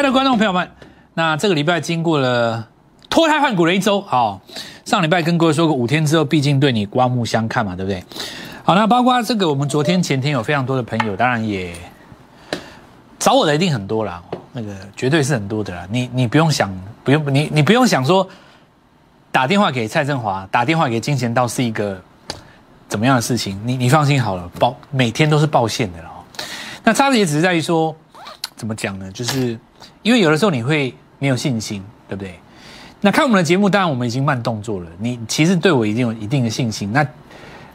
亲爱的观众朋友们，那这个礼拜经过了脱胎换骨的一周，好，上礼拜跟各位说过，五天之后毕竟对你刮目相看嘛，对不对？好，那包括这个，我们昨天前天有非常多的朋友，当然也找我的一定很多啦，那个绝对是很多的啦。你你不用想，不用你你不用想说打电话给蔡振华，打电话给金钱道是一个怎么样的事情？你你放心好了，报每天都是报线的了。那差别只是在于说，怎么讲呢？就是因为有的时候你会没有信心，对不对？那看我们的节目，当然我们已经慢动作了。你其实对我已经有一定的信心。那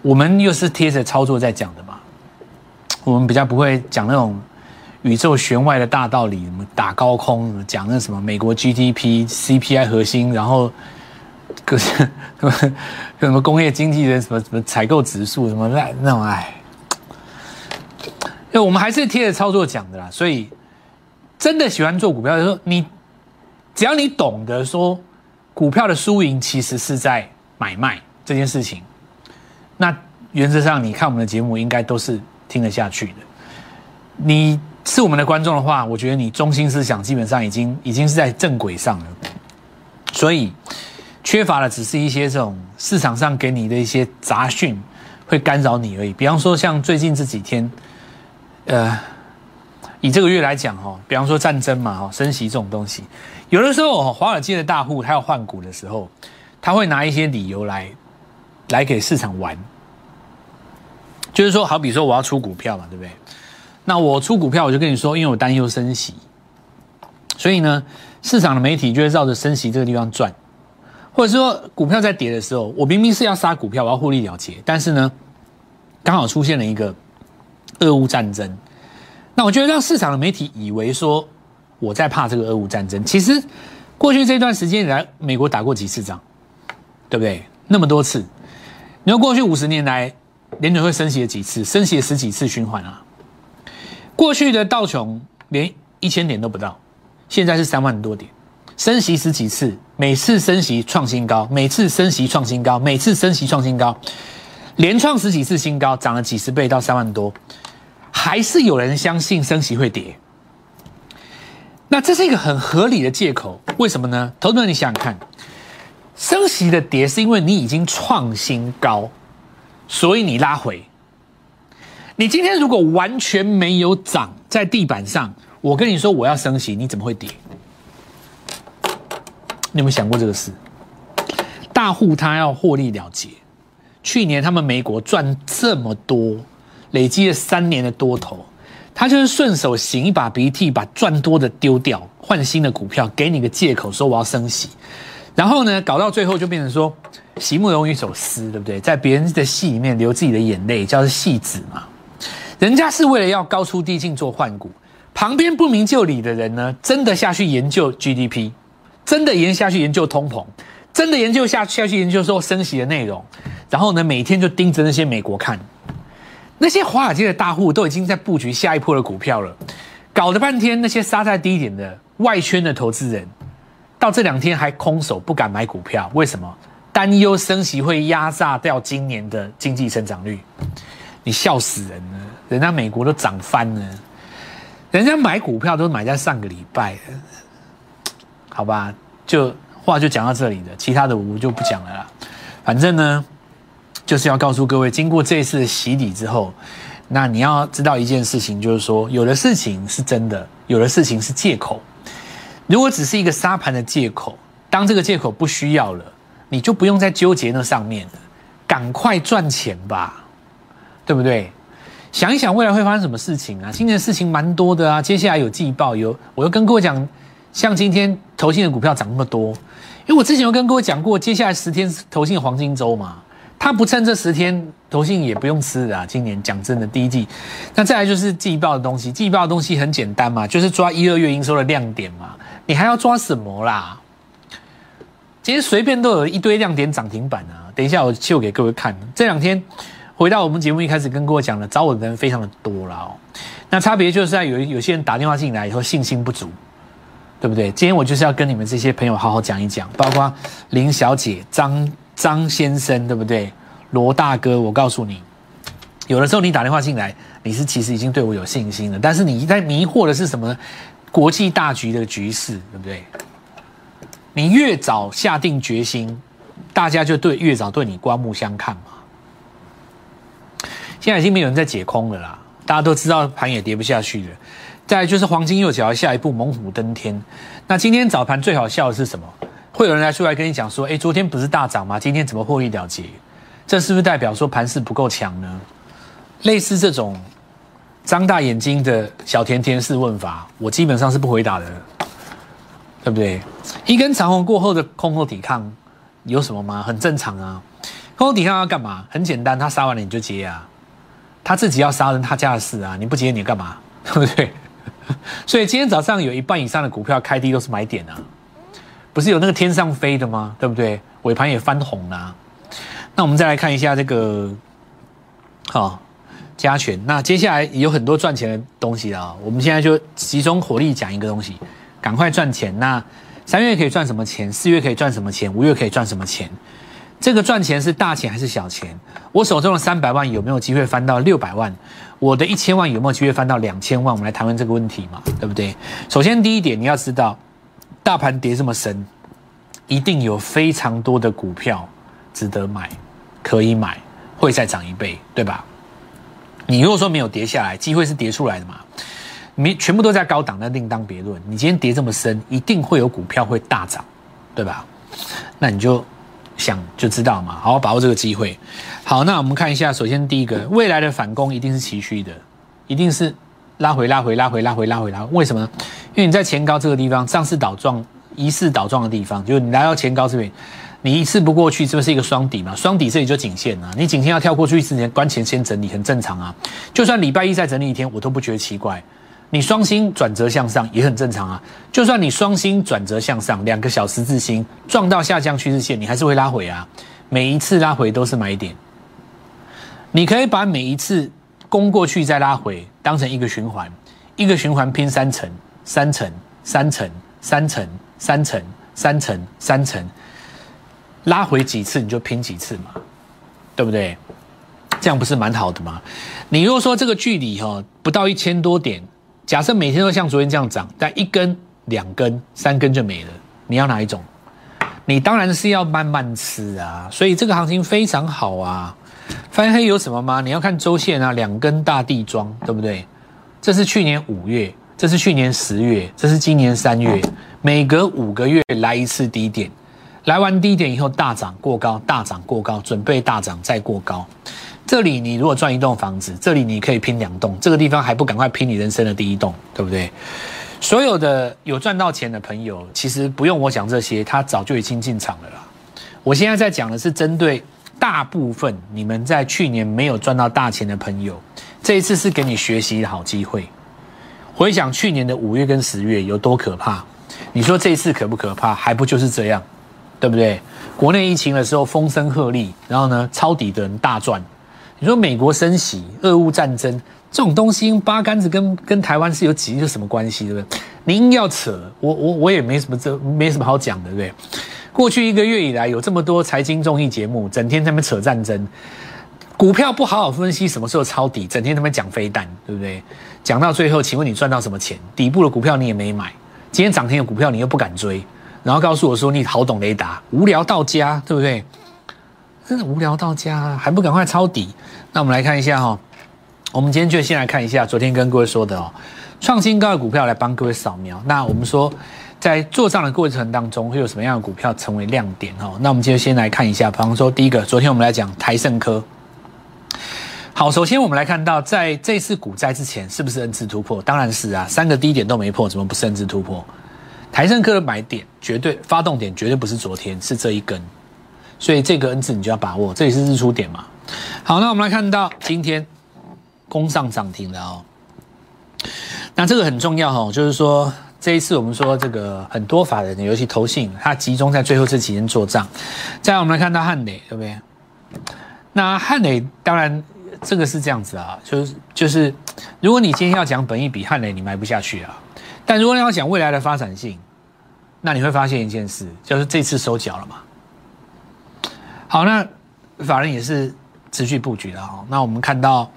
我们又是贴着操作在讲的嘛，我们比较不会讲那种宇宙弦外的大道理，什么打高空，讲那什么美国 GDP、CPI 核心，然后 各什么 什么工业经济的什么什么采购指数，什么那那种哎。对，我们还是贴着操作讲的啦，所以真的喜欢做股票的时候，你只要你懂得说股票的输赢其实是在买卖这件事情，那原则上你看我们的节目应该都是听得下去的。你是我们的观众的话，我觉得你中心思想基本上已经已经是在正轨上了，所以缺乏的只是一些这种市场上给你的一些杂讯会干扰你而已。比方说像最近这几天。呃，以这个月来讲哈，比方说战争嘛哈，升息这种东西，有的时候华尔街的大户他要换股的时候，他会拿一些理由来来给市场玩，就是说，好比说我要出股票嘛，对不对？那我出股票，我就跟你说，因为我担忧升息，所以呢，市场的媒体就会绕着升息这个地方转，或者说股票在跌的时候，我明明是要杀股票，我要获利了结，但是呢，刚好出现了一个。俄乌战争，那我觉得让市场的媒体以为说我在怕这个俄乌战争。其实过去这段时间以来，美国打过几次仗，对不对？那么多次，你说过去五十年来，联准会升息了几次？升息了十几次循环啊。过去的道琼连一千点都不到，现在是三万多点，升息十几次，每次升息创新高，每次升息创新高，每次升息创新高，连创十几次新高，涨了几十倍到三万多。还是有人相信升息会跌，那这是一个很合理的借口。为什么呢？投资人，你想想看，升息的跌是因为你已经创新高，所以你拉回。你今天如果完全没有涨在地板上，我跟你说我要升息，你怎么会跌？你有没有想过这个事？大户他要获利了结，去年他们美国赚这么多。累积了三年的多头，他就是顺手擤一把鼻涕，把赚多的丢掉，换新的股票，给你个借口说我要升息，然后呢，搞到最后就变成说，席慕容一首诗，对不对？在别人的戏里面流自己的眼泪，叫做戏子嘛。人家是为了要高出低进做换股，旁边不明就里的人呢，真的下去研究 GDP，真的研下去研究通膨，真的研究下下去研究说升息的内容，然后呢，每天就盯着那些美国看。那些华尔街的大户都已经在布局下一波的股票了，搞了半天，那些杀在低点的外圈的投资人，到这两天还空手不敢买股票，为什么？担忧升息会压榨掉今年的经济增长率。你笑死人了，人家美国都涨翻了，人家买股票都买在上个礼拜，好吧？就话就讲到这里了，其他的我就不讲了啦。反正呢。就是要告诉各位，经过这一次的洗礼之后，那你要知道一件事情，就是说，有的事情是真的，有的事情是借口。如果只是一个沙盘的借口，当这个借口不需要了，你就不用再纠结那上面了，赶快赚钱吧，对不对？想一想未来会发生什么事情啊？今年事情蛮多的啊，接下来有季报，有我又跟各位讲，像今天投信的股票涨那么多，因为我之前有跟各位讲过，接下来十天投信黄金周嘛。他不趁这十天，投信也不用吃的啊。今年讲真的，第一季，那再来就是季报的东西。季报的东西很简单嘛，就是抓一二月营收的亮点嘛。你还要抓什么啦？其实随便都有一堆亮点涨停板啊。等一下我秀给各位看。这两天回到我们节目一开始跟各位讲的，找我的人非常的多了哦。那差别就是在有有些人打电话进来以后信心不足，对不对？今天我就是要跟你们这些朋友好好讲一讲，包括林小姐、张。张先生，对不对？罗大哥，我告诉你，有的时候你打电话进来，你是其实已经对我有信心了，但是你在迷惑的是什么？国际大局的局势，对不对？你越早下定决心，大家就对越早对你刮目相看嘛。现在已经没有人在解空了啦，大家都知道盘也跌不下去了。再就是黄金右脚下一步猛虎登天。那今天早盘最好笑的是什么？会有人来出来跟你讲说：“哎，昨天不是大涨吗？今天怎么获利了结？这是不是代表说盘势不够强呢？”类似这种张大眼睛的小甜甜式问法，我基本上是不回答的，对不对？一根长红过后的空头抵抗有什么吗？很正常啊。空头抵抗要干嘛？很简单，他杀完了你就接啊。他自己要杀人，他家的事啊，你不接你干嘛？对不对？所以今天早上有一半以上的股票开低都是买点啊，不是有那个天上飞的吗？对不对？尾盘也翻红了。那我们再来看一下这个，好加权。那接下来有很多赚钱的东西啊，我们现在就集中火力讲一个东西，赶快赚钱。那三月可以赚什么钱？四月可以赚什么钱？五月可以赚什么钱？这个赚钱是大钱还是小钱？我手中的三百万有没有机会翻到六百万？我的一千万有没有机会翻到两千万？我们来谈论这个问题嘛，对不对？首先第一点，你要知道，大盘跌这么深，一定有非常多的股票值得买，可以买，会再涨一倍，对吧？你如果说没有跌下来，机会是跌出来的嘛？没全部都在高档，那另当别论。你今天跌这么深，一定会有股票会大涨，对吧？那你就。想就知道嘛，好好把握这个机会。好，那我们看一下，首先第一个，未来的反攻一定是崎岖的，一定是拉回、拉回、拉回、拉回、拉回、拉。为什么？因为你在前高这个地方，上次倒撞、疑似倒撞的地方，就是你来到前高这边，你一次不过去，这不是一个双底嘛？双底这里就颈线啊，你颈线要跳过去之前，关前先整理，很正常啊。就算礼拜一再整理一天，我都不觉得奇怪。你双星转折向上也很正常啊，就算你双星转折向上，两个小十字星撞到下降趋势线，你还是会拉回啊。每一次拉回都是买点，你可以把每一次攻过去再拉回当成一个循环，一个循环拼三层、三层、三层、三层、三层、三层、三层，拉回几次你就拼几次嘛，对不对？这样不是蛮好的吗？你如果说这个距离哈不到一千多点。假设每天都像昨天这样涨，但一根、两根、三根就没了，你要哪一种？你当然是要慢慢吃啊。所以这个行情非常好啊。翻黑有什么吗？你要看周线啊，两根大地桩，对不对？这是去年五月，这是去年十月，这是今年三月，每隔五个月来一次低点，来完低点以后大涨过高，大涨过高，准备大涨再过高。这里你如果赚一栋房子，这里你可以拼两栋，这个地方还不赶快拼你人生的第一栋，对不对？所有的有赚到钱的朋友，其实不用我讲这些，他早就已经进场了啦。我现在在讲的是针对大部分你们在去年没有赚到大钱的朋友，这一次是给你学习的好机会。回想去年的五月跟十月有多可怕，你说这一次可不可怕？还不就是这样，对不对？国内疫情的时候风声鹤唳，然后呢抄底的人大赚。你说美国升息、俄乌战争这种东西，八竿子跟跟台湾是有几有什么关系，对不对？您要扯，我我我也没什么这没什么好讲的，对不对？过去一个月以来，有这么多财经综艺节目，整天在那边扯战争，股票不好好分析什么时候抄底，整天他们讲飞弹，对不对？讲到最后，请问你赚到什么钱？底部的股票你也没买，今天涨停的股票你又不敢追，然后告诉我说你好懂雷达，无聊到家，对不对？真的无聊到家，还不赶快抄底？那我们来看一下哈，我们今天就先来看一下昨天跟各位说的哦，创新高的股票来帮各位扫描。那我们说，在做账的过程当中，会有什么样的股票成为亮点哦？那我们今天先来看一下，比方说第一个，昨天我们来讲台盛科。好，首先我们来看到，在这次股灾之前，是不是 N 次突破？当然是啊，三个低点都没破，怎么不是 N 次突破？台盛科的买点绝对发动点绝对不是昨天，是这一根。所以这个 N 字你就要把握，这里是日出点嘛。好，那我们来看到今天攻上涨停了哦。那这个很重要哦，就是说这一次我们说这个很多法人，尤其投信，它集中在最后这几天做账。再来我们来看到汉磊，对不对？那汉磊当然这个是这样子啊，就是就是，如果你今天要讲本一比汉雷，你买不下去啊。但如果你要讲未来的发展性，那你会发现一件事，就是这次收脚了嘛。好，那法人也是持续布局的哈。那我们看到，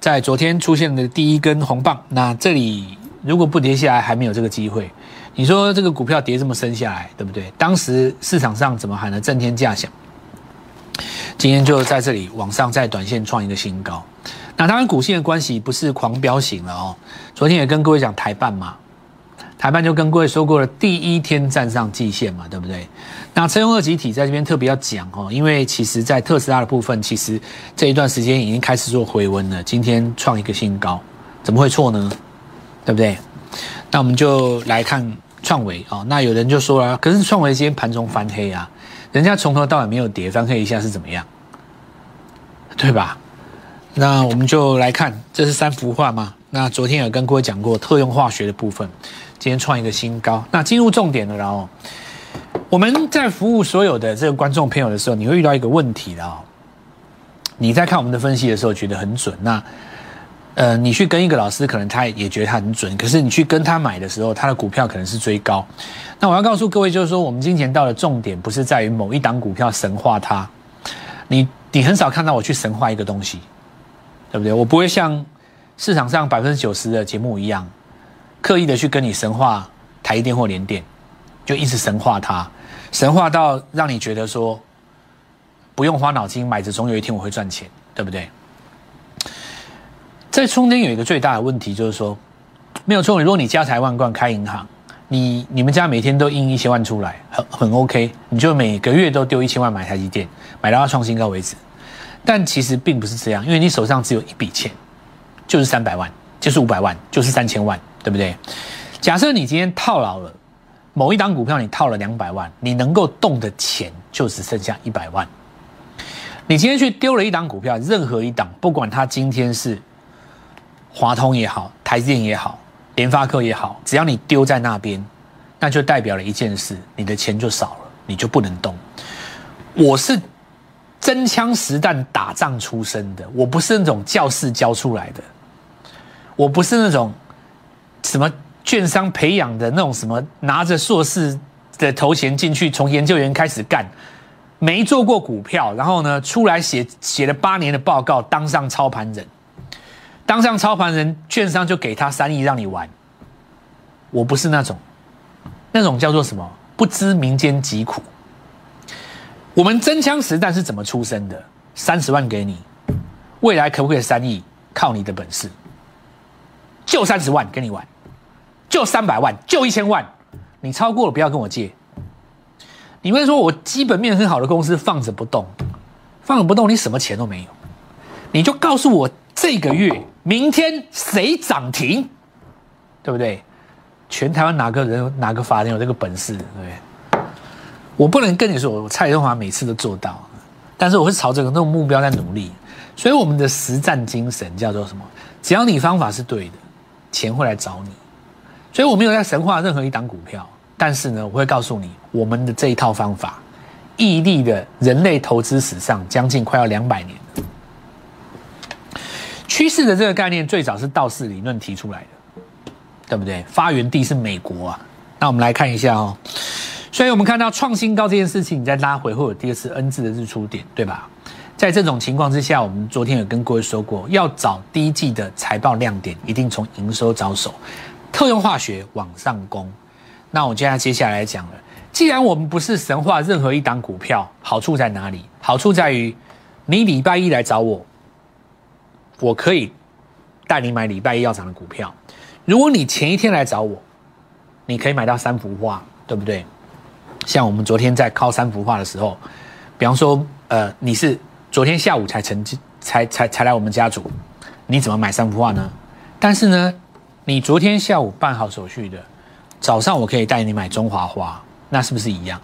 在昨天出现的第一根红棒，那这里如果不跌下来，还没有这个机会。你说这个股票跌这么深下来，对不对？当时市场上怎么喊的震天价响？今天就在这里往上在短线创一个新高。那当然股性的关系不是狂飙型了哦。昨天也跟各位讲台办嘛，台办就跟各位说过了，第一天站上季线嘛，对不对？那车用二级体在这边特别要讲哦，因为其实在特斯拉的部分，其实这一段时间已经开始做回温了。今天创一个新高，怎么会错呢？对不对？那我们就来看创维啊。那有人就说了，可是创维今天盘中翻黑啊，人家从头到尾没有跌，翻黑一下是怎么样？对吧？那我们就来看，这是三幅画嘛？那昨天有跟各位讲过特用化学的部分，今天创一个新高。那进入重点了，然后。我们在服务所有的这个观众朋友的时候，你会遇到一个问题的哦。你在看我们的分析的时候，觉得很准。那，呃，你去跟一个老师，可能他也觉得他很准。可是你去跟他买的时候，他的股票可能是追高。那我要告诉各位，就是说，我们金钱道的重点不是在于某一档股票神化它。你你很少看到我去神化一个东西，对不对？我不会像市场上百分之九十的节目一样，刻意的去跟你神化台电或联电，就一直神化它。神话到让你觉得说不用花脑筋买着，总有一天我会赚钱，对不对？在中间有一个最大的问题，就是说没有错。如果你家财万贯开银行，你你们家每天都印一千万出来，很很 OK，你就每个月都丢一千万买台积电，买到它创新高为止。但其实并不是这样，因为你手上只有一笔钱，就是三百万，就是五百万，就是三千万，对不对？假设你今天套牢了。某一档股票你套了两百万，你能够动的钱就只剩下一百万。你今天去丢了一档股票，任何一档，不管它今天是华通也好，台积电也好，联发科也好，只要你丢在那边，那就代表了一件事：你的钱就少了，你就不能动。我是真枪实弹打仗出身的，我不是那种教室教出来的，我不是那种什么。券商培养的那种什么，拿着硕士的头衔进去，从研究员开始干，没做过股票，然后呢出来写写了八年的报告，当上操盘人，当上操盘人，券商就给他三亿让你玩。我不是那种，那种叫做什么？不知民间疾苦。我们真枪实弹是怎么出生的？三十万给你，未来可不可以三亿？靠你的本事，就三十万跟你玩。就三百万，就一千万，你超过了不要跟我借。你会说我基本面很好的公司放着不动，放着不动，你什么钱都没有。你就告诉我这个月、明天谁涨停，对不对？全台湾哪个人、哪个法人有这个本事，对不对？我不能跟你说，我蔡中华每次都做到，但是我会朝着那种目标在努力。所以我们的实战精神叫做什么？只要你方法是对的，钱会来找你。所以我没有在神话任何一档股票，但是呢，我会告诉你，我们的这一套方法，屹立的人类投资史上将近快要两百年。趋势的这个概念最早是道氏理论提出来的，对不对？发源地是美国啊。那我们来看一下哦。所以我们看到创新高这件事情，你再拉回会有第二次 N 字的日出点，对吧？在这种情况之下，我们昨天有跟各位说过，要找第一季的财报亮点，一定从营收着手。特用化学往上攻，那我接下接下来讲了。既然我们不是神话任何一档股票，好处在哪里？好处在于，你礼拜一来找我，我可以带你买礼拜一要涨的股票。如果你前一天来找我，你可以买到三幅画，对不对？像我们昨天在靠三幅画的时候，比方说，呃，你是昨天下午才成绩才才才来我们家族，你怎么买三幅画呢？但是呢？你昨天下午办好手续的，早上我可以带你买中华花，那是不是一样？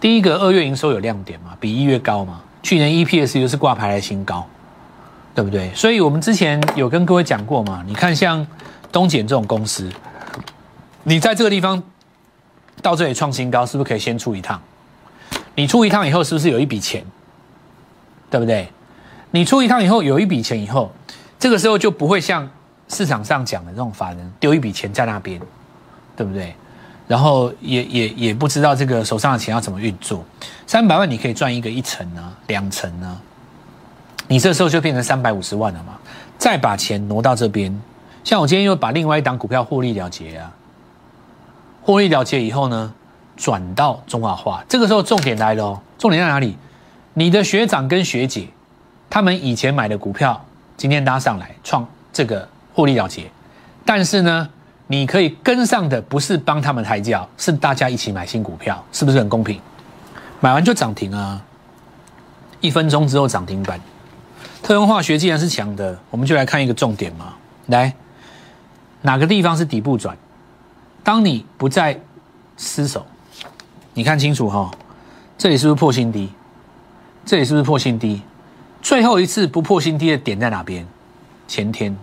第一个二月营收有亮点嘛，比一月高嘛，去年 EPS 又是挂牌来新高，对不对？所以我们之前有跟各位讲过嘛，你看像东检这种公司，你在这个地方到这里创新高，是不是可以先出一趟？你出一趟以后，是不是有一笔钱？对不对？你出一趟以后有一笔钱以后，这个时候就不会像。市场上讲的这种法人丢一笔钱在那边，对不对？然后也也也不知道这个手上的钱要怎么运作。三百万你可以赚一个一层呢，两层呢，你这时候就变成三百五十万了嘛。再把钱挪到这边，像我今天又把另外一档股票获利了结啊，获利了结以后呢，转到中华化，这个时候重点来了哦，重点在哪里？你的学长跟学姐，他们以前买的股票，今天拉上来创这个获利了结，但是呢，你可以跟上的不是帮他们抬轿，是大家一起买新股票，是不是很公平？买完就涨停啊，一分钟之后涨停板。特用化学既然是强的，我们就来看一个重点嘛。来，哪个地方是底部转？当你不再失手，你看清楚哈，这里是不是破新低？这里是不是破新低？最后一次不破新低的点在哪边？前天，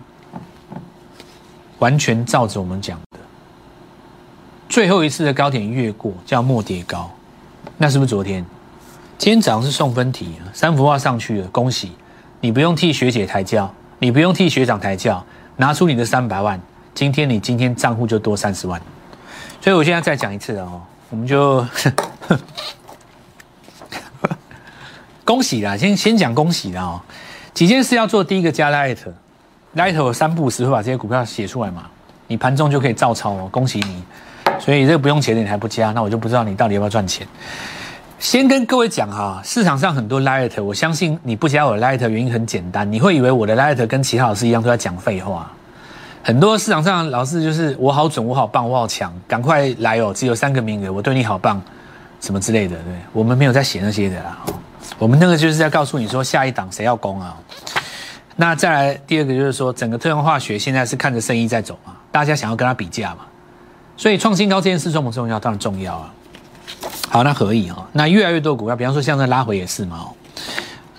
完全照着我们讲的，最后一次的高点越过叫末跌高，那是不是昨天？今天早上是送分题，三幅画上去了，恭喜！你不用替学姐抬轿，你不用替学长抬轿，拿出你的三百万，今天你今天账户就多三十万。所以我现在再讲一次哦，我们就 恭喜啦，先先讲恭喜啦哦。几件事要做，第一个加 light，light 有三步时会把这些股票写出来嘛，你盘中就可以照抄哦，恭喜你。所以这个不用钱的你还不加，那我就不知道你到底要不要赚钱。先跟各位讲哈，市场上很多 light，我相信你不加我 light 原因很简单，你会以为我的 light 跟其他老师一样都在讲废话。很多市场上老师就是我好准，我好棒，我好强，赶快来哦，只有三个名额，我对你好棒，什么之类的，对，我们没有在写那些的啦。我们那个就是在告诉你说下一档谁要攻啊。那再来第二个就是说，整个特用化学现在是看着生意在走嘛，大家想要跟他比价嘛，所以创新高这件事重不重要？当然重要啊。好，那可以哦。那越来越多股票，比方说像这拉回也是嘛哦。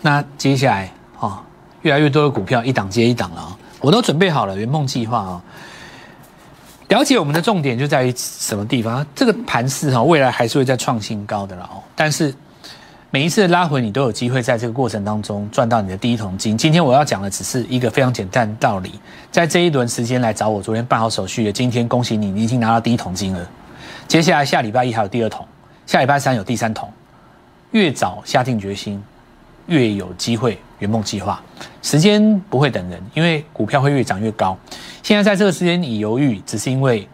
那接下来哦，越来越多的股票一档接一档了哦。我都准备好了圆梦计划哦。了解我们的重点就在于什么地方？这个盘势哈，未来还是会在创新高的了。但是每一次拉回，你都有机会在这个过程当中赚到你的第一桶金。今天我要讲的只是一个非常简单的道理，在这一轮时间来找我，昨天办好手续的，今天恭喜你，你已经拿到第一桶金了。接下来下礼拜一还有第二桶。下礼拜三有第三桶，越早下定决心，越有机会圆梦计划。时间不会等人，因为股票会越涨越高。现在在这个时间你犹豫，只是因为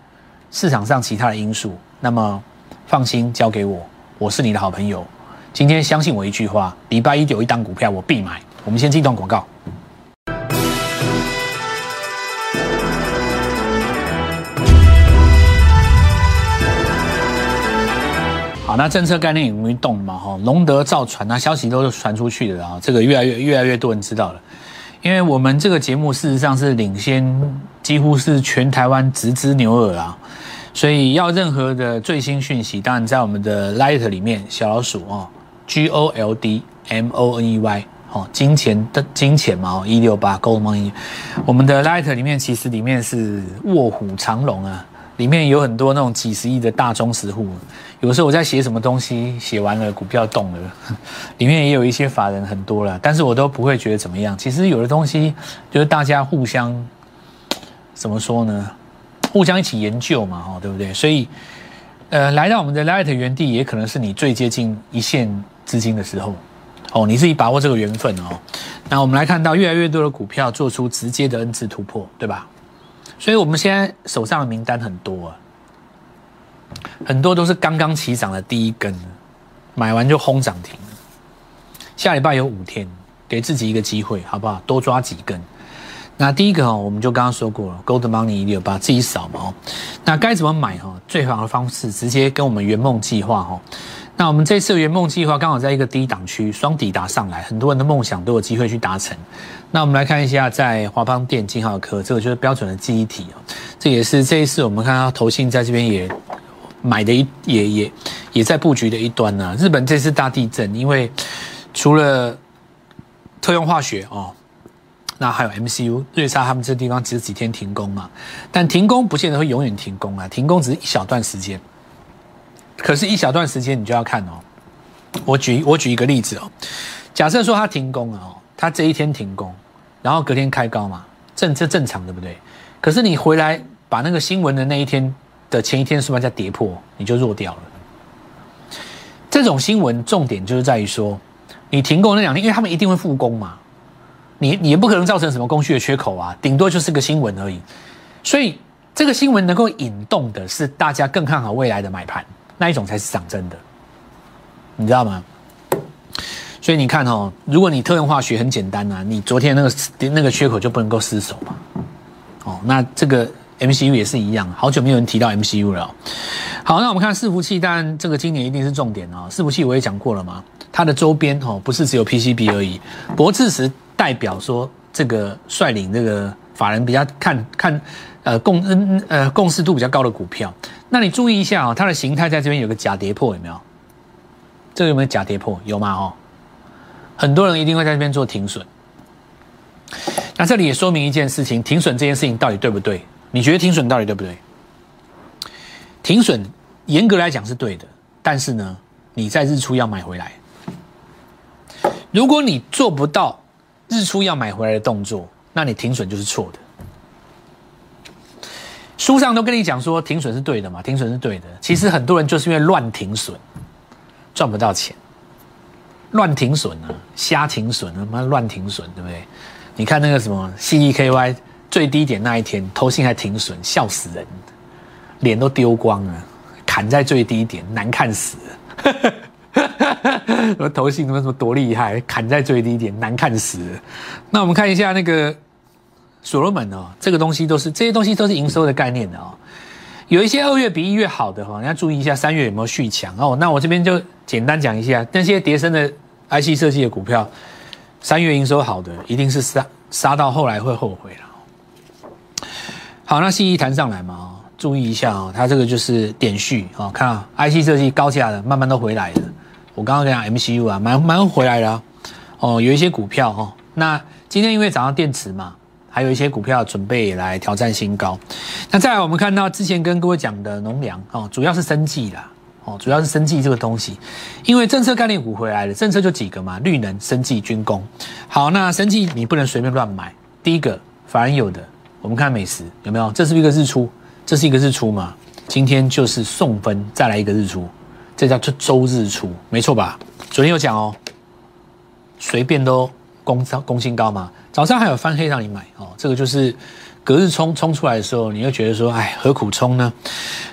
市场上其他的因素。那么放心，交给我，我是你的好朋友。今天相信我一句话，礼拜一有一档股票我必买。我们先进段广告。那政策概念有没有动嘛？哈，龙德造船那，消息都是传出去的啊，这个越来越越来越多人知道了。因为我们这个节目事实上是领先，几乎是全台湾直支牛耳啊，所以要任何的最新讯息，当然在我们的 Light 里面，小老鼠哦，G O L D M O N E Y 哦，金钱的金钱嘛，一六八 Gold Money，我们的 Light 里面其实里面是卧虎藏龙啊。里面有很多那种几十亿的大中实户，有时候我在写什么东西，写完了股票动了，里面也有一些法人很多了，但是我都不会觉得怎么样。其实有的东西就是大家互相怎么说呢？互相一起研究嘛，哦，对不对？所以，呃，来到我们的 Light 原地，也可能是你最接近一线资金的时候，哦，你自己把握这个缘分哦。那我们来看到越来越多的股票做出直接的 N 字突破，对吧？所以，我们现在手上的名单很多啊，很多都是刚刚起涨的第一根，买完就轰涨停。下礼拜有五天，给自己一个机会，好不好？多抓几根。那第一个哈，我们就刚刚说过了，Gold Money 一六八，自己扫嘛。那该怎么买哈？最好的方式，直接跟我们圆梦计划哈。那我们这次圆梦计划刚好在一个低档区，双抵达上来，很多人的梦想都有机会去达成。那我们来看一下，在华邦电金浩科，这个就是标准的记忆体哦。这也是这一次我们看到投信在这边也买的一也也也在布局的一端呢。日本这次大地震，因为除了特用化学哦，那还有 MCU 瑞萨他们这地方只是几天停工嘛，但停工不见得会永远停工啊，停工只是一小段时间。可是，一小段时间你就要看哦。我举我举一个例子哦，假设说它停工了哦，它这一天停工，然后隔天开高嘛，正这正常对不对？可是你回来把那个新闻的那一天的前一天是不是在跌破，你就弱掉了。这种新闻重点就是在于说，你停工那两天，因为他们一定会复工嘛，你你也不可能造成什么供需的缺口啊，顶多就是个新闻而已。所以这个新闻能够引动的是大家更看好未来的买盘，那一种才是涨真的，你知道吗？所以你看哦，如果你特用化学很简单啊，你昨天那个那个缺口就不能够失守嘛。哦，那这个 MCU 也是一样，好久没有人提到 MCU 了。好，那我们看伺服器，当然这个今年一定是重点哦。伺服器我也讲过了嘛，它的周边哦不是只有 PCB 而已。博智时代表说这个率领这个法人比较看看呃共嗯呃共识度比较高的股票。那你注意一下啊，它的形态在这边有个假跌破有没有？这个有没有假跌破？有吗？哦。很多人一定会在这边做停损，那这里也说明一件事情：停损这件事情到底对不对？你觉得停损到底对不对？停损严格来讲是对的，但是呢，你在日出要买回来。如果你做不到日出要买回来的动作，那你停损就是错的。书上都跟你讲说停损是对的嘛，停损是对的。其实很多人就是因为乱停损，赚不到钱。乱停损啊，瞎停损啊，妈乱停损，对不对？你看那个什么 C E K Y 最低点那一天，投信还停损，笑死人，脸都丢光了，砍在最低点，难看死了。什么投信什么什么多厉害，砍在最低点，难看死了。那我们看一下那个所罗门哦，这个东西都是这些东西都是营收的概念的哦。有一些二月比一月好的哈，你要注意一下三月有没有续强哦。那我这边就简单讲一下，那些叠升的 IC 设计的股票，三月营收好的一定是杀杀到后来会后悔了。好，那 C E 弹上来嘛，注意一下哦，它这个就是点序哦，看啊，IC 设计高价的慢慢都回来了。我刚刚讲 M C U 啊，蛮蛮回来了哦，有一些股票哦，那今天因为涨到电池嘛。还有一些股票准备来挑战新高，那再来我们看到之前跟各位讲的农粮哦，主要是生计啦，哦，主要是生计这个东西，因为政策概念股回来了，政策就几个嘛，绿能、生计、军工。好，那生计你不能随便乱买。第一个反而有的，我们看美食有没有？这是一个日出，这是一个日出嘛？今天就是送分，再来一个日出，这叫周日出，没错吧？昨天有讲哦，随便都攻攻新高嘛。早上还有翻黑让你买哦，这个就是隔日冲冲出来的时候，你会觉得说，哎，何苦冲呢？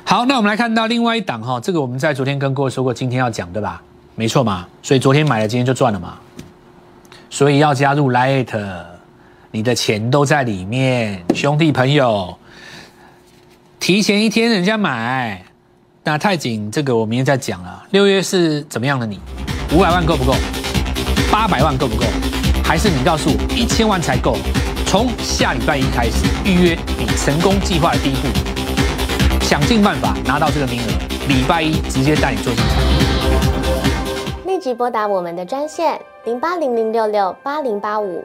好，那我们来看到另外一档哈，这个我们在昨天跟各位说过，今天要讲对吧？没错嘛，所以昨天买了，今天就赚了嘛。所以要加入 Light，你的钱都在里面，兄弟朋友，提前一天人家买，那太紧，这个我明天再讲了。六月是怎么样的？你五百万够不够？八百万够不够？还是你告诉我一千万才够？从下礼拜一开始预约你成功计划的第一步，想尽办法拿到这个名额。礼拜一直接带你做进场。立即拨打我们的专线零八零零六六八零八五